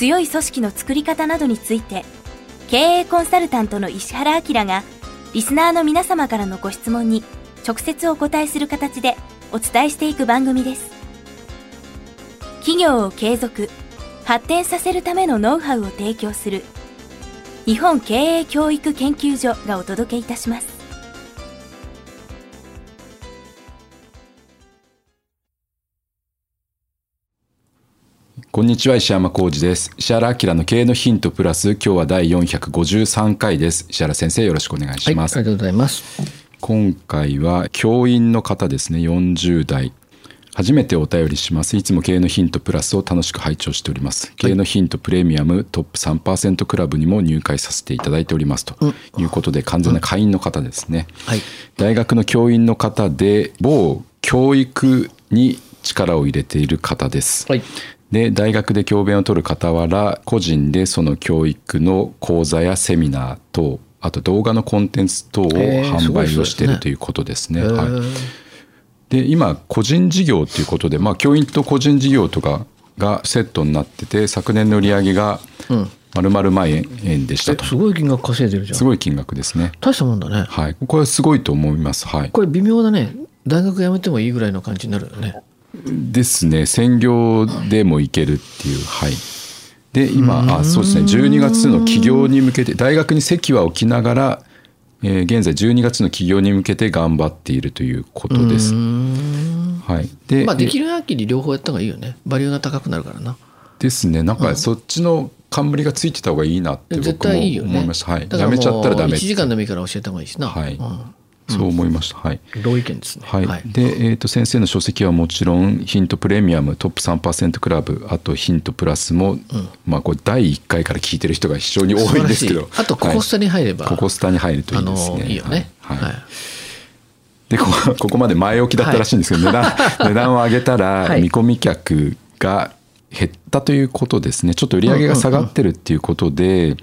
強い組織の作り方などについて経営コンサルタントの石原明がリスナーの皆様からのご質問に直接お答えする形でお伝えしていく番組です。企業を継続発展させるためのノウハウを提供する日本経営教育研究所がお届けいたします。こんにちは石山浩二です。石原明の経営のヒントプラス今日は第453回です。石原先生よろしくお願いします、はい、ありがとうございます。今回は教員の方ですね。40代。初めてお便りします。いつも経営のヒントプラスを楽しく拝聴しております。経営のヒントプレミアムトップ3%クラブにも入会させていただいております。ということで完全な会員の方ですね、はい。大学の教員の方で某教育に力を入れている方です、はいで大学で教鞭を取る傍ら個人でその教育の講座やセミナー等あと動画のコンテンツ等を販売をしているということですね。はい。えーで今個人事業ということで、まあ、教員と個人事業とかがセットになってて昨年の売り上げが丸々万円でしたと、えすごい金額稼いでるじゃん。すごい金額ですね。大したもんだね。はい、これはすごいと思います。はい、これ微妙だね。大学辞めてもいいぐらいの感じになるよねですね。専業でもいけるっていう。はい。で今あそうですね。12月の起業に向けて大学に席は置きながら、えー現在12月の起業に向けて頑張っているということです。はい、で,、まあできる限り両方やった方がいいよね。バリューが高くなるからな。ですね。なんかそっちの冠がついてた方がいいなって絶僕も思いました、はい、やめちゃったらダメ1時間でもいいから教えた方がいいしな。はい、うんそう思いました。はい。同意見ですね。はい。で、えー、と先生の書籍はもちろんヒントプレミアムトップ3%クラブあとヒントプラスも、まあこれ第1回から聞いてる人が非常に多いんですけど。あとココスタに入れば、はいココスタに入るといあいですね。のいいよね。はい。はい。でここまで前置きだったらしいんですけど、値段値段を上げたら はい。見込み客が減ったということですね。ちょっと売り上げが下がってるっていうことで、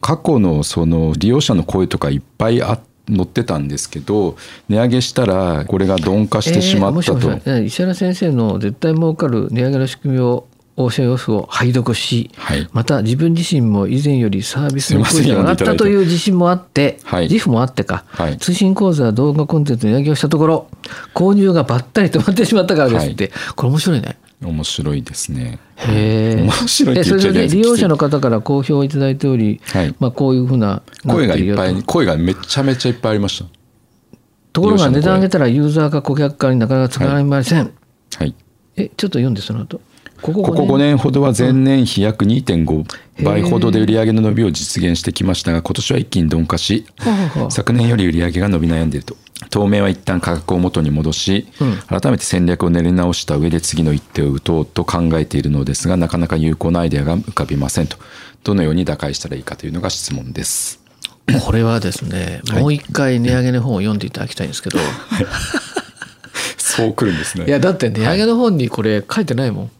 過去のその利用者の声とかいっぱいあ載ってたんですけど値上げしたらこれが鈍化してしまったと、えー石原先生の絶対儲かる値上げの仕組みを応酬要素を拝読し、はい。また自分自身も以前よりサービスのすいませんクオリティが上がったという自信もあって、はい自負もあってか、はい。通信講座動画コンテンツの値上げをしたところ購入がばったり止まってしまったからですって、これ面白いね。面白いですね。へえ。面白いっ利用者の方から好評をいただいており、はいまあこういうふうな声がいっぱい声がめちゃめちゃいっぱいありましところが値段上げたらユーザーが顧客化になかなかつながりません。た。はい。えちょっと読んでその後。ここここ5年ほどは前年比約2.5倍ほどで売上の伸びを実現してきましたが今年は一気に鈍化し昨年より売上が伸び悩んでいると当面は一旦価格を元に戻し、うん。改めて戦略を練り直した上で次の一手を打とうと考えているのですがなかなか有効なアイデアが浮かびませんと。どのように打開したらいいかというのが質問です。これはですね、もう一回値上げの本を読んでいただきたいんですけど、そうくるんですね。いやだって値上げの本にこれ書いてないもん。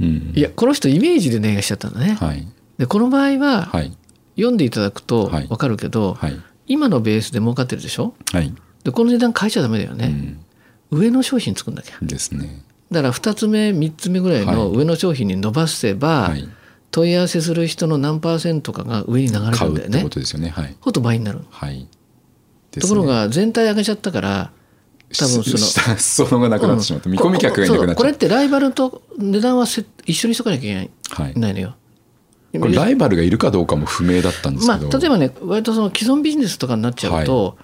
うん。いやこの人イメージで値上げしちゃったんだね。はい。でこの場合ははい。読んでいただくとはい。分かるけど、はい。今のベースで儲かってるでしょ？はい、でこの値段変えちゃダメだよね、うん、上の商品作んなきゃ。ですね。だから2つ目3つ目ぐらいのはい。上の商品に伸ばせば、はい、問い合わせする人の何パーセントかが上に流れるんだよね。ことですよね。はい。ほと倍になる、はい。ところが全体上げちゃったから多分そのの裾野がなくなってしまった、うん。見込み客がいなくなっちこれってライバルと値段はせ一緒にしとかなきゃいけない。はい。ないのよ。これライバルがいるかどうかも不明だったんですまあ、けど、例えばね割とその既存ビジネスとかになっちゃうと、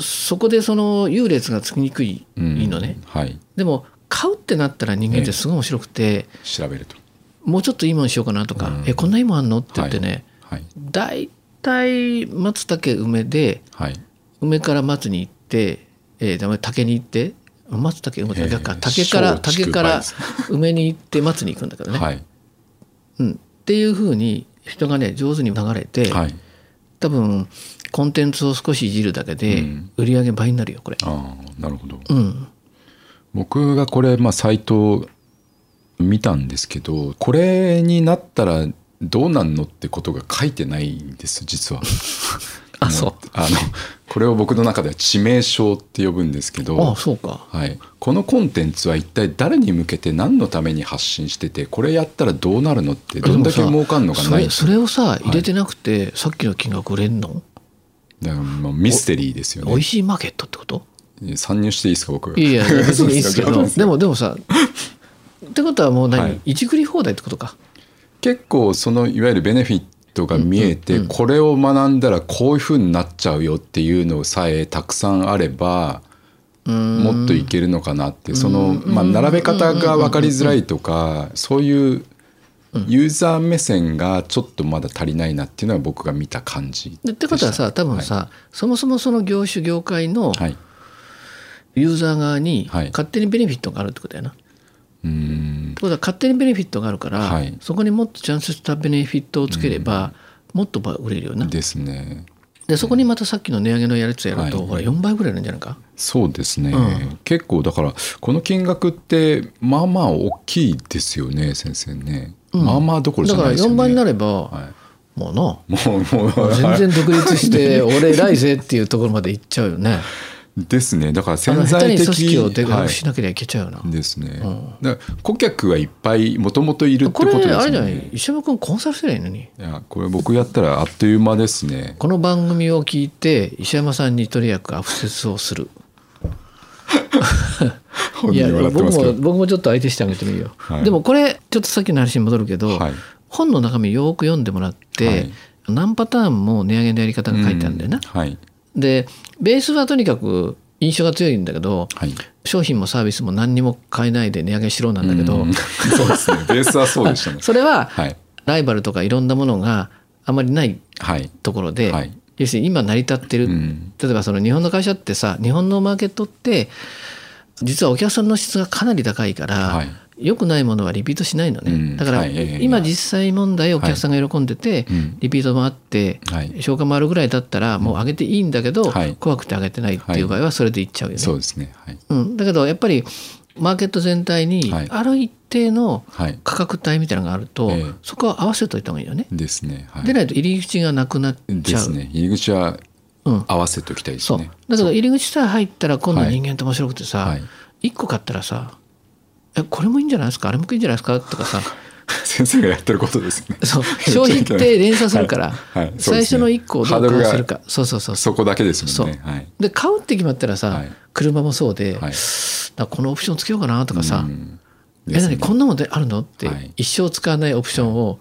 そこでその優劣がつきにくい,、うん。いいのねはい。でも買うってなったら人間ってすごい面白くて、調べると。もうちょっといいものにしようかなとか、うん。えこんないいもんあんのって言ってね、はい。大体松茸梅ではい。梅から松に行って、えー、竹に行って松茸梅えー逆か竹から松竹竹から梅に行って松に行くんだけどね、はい。うん、っていうふうに、人がね上手に流れて、はい。多分コンテンツを少しいじるだけでうん。売り上げ倍になるよこれ。ああなるほど。うん、僕がこれまあサイト見たんですけどこれになったらどうなんのってことが書いてないんです実は。あそう。あのこれを僕の中では致命傷って呼ぶんですけどあそうか。はい、このコンテンツは一体誰に向けて何のために発信しててこれやったらどうなるのってどんだけ儲かんのかない。それそれをさ入れてなくて、さっきの金額売れんの、だからまあミステリーですよ美味ねしいマーケットってこと？参入していいですか僕いや いや別にいいですけど。でもでもさってことはもう何、はい。いじくり放題ってことか？結構そのいわゆるベネフィットが見えて、これを学んだらこういうふうになっちゃうよっていうのさえたくさんあればもっといけるのかなって。その、まあ、並べ方が分かりづらいとかそういうユーザー目線がちょっとまだ足りないなっていうのは僕が見た感じでってことはさ多分さ、そもそもその業種業界のはい。ユーザー側にはい勝手にベネフィットがあるってことやな。っうーん。てことは勝手にベネフィットがあるから、はい。そこにもっとちゃんとしたベネフィットをつければ、もっと売れるよな。ですねでそこにまたさっきの値上げのやつやると、はい。ほら4倍ぐらいなんじゃないか？そうですね、うん。結構だからこの金額ってまあまあ大きいですよね先生ね、まあまあどころじだからゃないですよね。4倍になれば、はもうな。い、もうもう全然独立して俺偉いぜっていうところまで行っちゃうよね。ですね。だから潜在的に組織をでしなければいけちゃうよな。ですね、だから顧客はいっぱいもともといるってこれことですよねあれじゃない？石山君コンサルすればいいのに。いやこれ僕やったらあっという間ですね。この番組を聞いて石山さんにとりあえずアクセスをする。いや僕も僕もちょっと相手してあげてもいいよ、はい。でもこれちょっとさっきの話に戻るけど、はい。本の中身よく読んでもらって、はい。何パターンも値上げのやり方が書いてあるんだよな、うん。はいでベースはとにかく印象が強いんだけど、はい。商品もサービスも何にも買えないで値上げしろなんだけど、うん。そうですね。ベースはそうでしたね。それははい。ライバルとかいろんなものがあまりないはい。ところで、はい。要するに今成り立ってる、うん。例えばその日本の会社ってさ日本のマーケットって実はお客さんの質がかなり高いから、はい良くないものはリピートしないのね、うん。だから、今実際問題お客さんが喜んでて、うん。リピートもあって、はい。消化もあるぐらいだったらもう上げていいんだけど、はい。怖くて上げてないっていう場合はそれでいっちゃうよね。そうですね。はい。うん、だけどやっぱりマーケット全体にはい。ある一定のはい。価格帯みたいなのがあると、ええ。そこは合わせといた方がいいよね。ですね。はい。でないと入り口がなくなっちゃう。入り口はうん。合わせておきたいですそう。ねだけど入り口さえ入ったら今度はい。人間って面白くてさ、はい。一1個買ったらさ「えこれもいいんじゃないですか？あれもいいんじゃないですか?」とかさ。先生がやってることですね。そう。消費って連鎖するから、はい。はい。ね。最初の1個をどう買わせるか。そうそうそう。そこだけですそうもんね。はい。で買うって決まったらさ、はい。車もそうで、このオプションつけようかなとかさ、うん。え何？こんなもんであるの？って、はい。一生使わないオプションを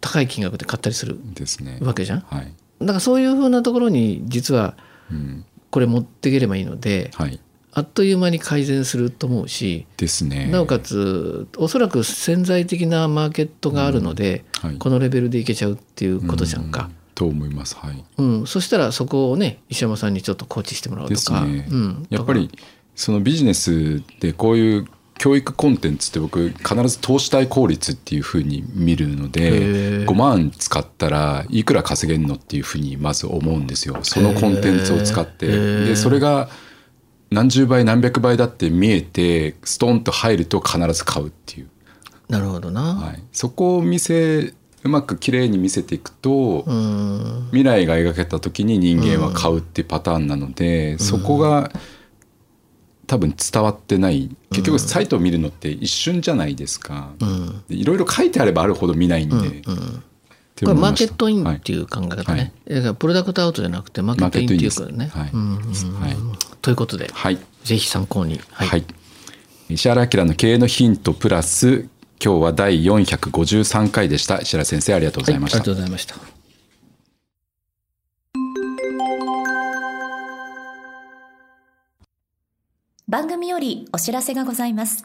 高い金額で買ったりするですね。わけじゃん？はい。だからそういうふうなところに実はうん。これ持っていければいいのではいあっという間に改善すると思うしですね。なおかつおそらく潜在的なマーケットがあるので、はい。このレベルでいけちゃうっていうことじゃんか。うん。と思います。はい。うん。そしたらそこをね石山さんにちょっとコーチしてもらうとか、ね。うん、やっぱりそのビジネスでこういう教育コンテンツって僕必ず投資対効率っていうふうに見るのへでー5万使ったらいくら稼げるのっていうふうにまず思うんですよ。そのコンテンツを使って。でそれが何十倍何百倍だって見えてストンと入ると必ず買うっていう、なるほどな。はい、そこを見せうまく綺麗に見せていくと、うん。未来が描けた時に人間は買うっていうパターンなので、そこが多分伝わってない。結局サイトを見るのって一瞬じゃないですか、いろいろ書いてあればあるほど見ないんで、うこれマーケットインはいっていう考え方はい。ね、だからプロダクトアウトじゃなくてマーケットインっていうことね。マーケットインです。うんうんうんはいということで、はいぜひ参考に。ははい、石原明の経営のヒントプラス今日は第453回でした石原先生ありがとうございました、はいありがとうございました。番組よりお知らせがございます。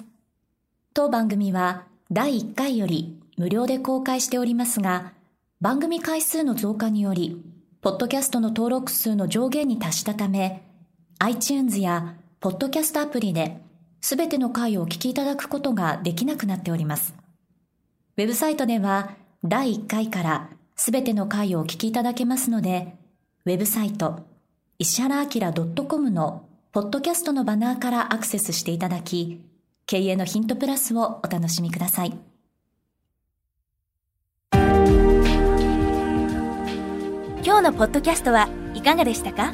当番組は第1回より無料で公開しておりますが、番組回数の増加により、ポッドキャストの登録数の上限に達したため、iTunes やポッドキャストアプリで、すべての回をお聞きいただくことができなくなっております。ウェブサイトでは、第1回からすべての回をお聞きいただけますので、ウェブサイト、石原明 .com のポッドキャストのバナーからアクセスしていただき、経営のヒントプラスをお楽しみください。今日のポッドキャストはいかがでしたか？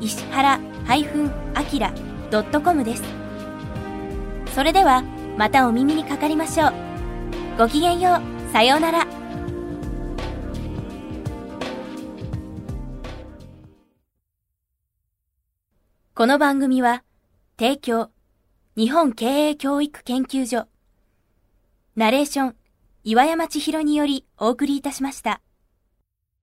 石原 -akira.com です。それではまたお耳にかかりましょう。ごきげんよう。さようなら。この番組は、提供、日本経営教育研究所、ナレーション、岩山千尋によりお送りいたしました。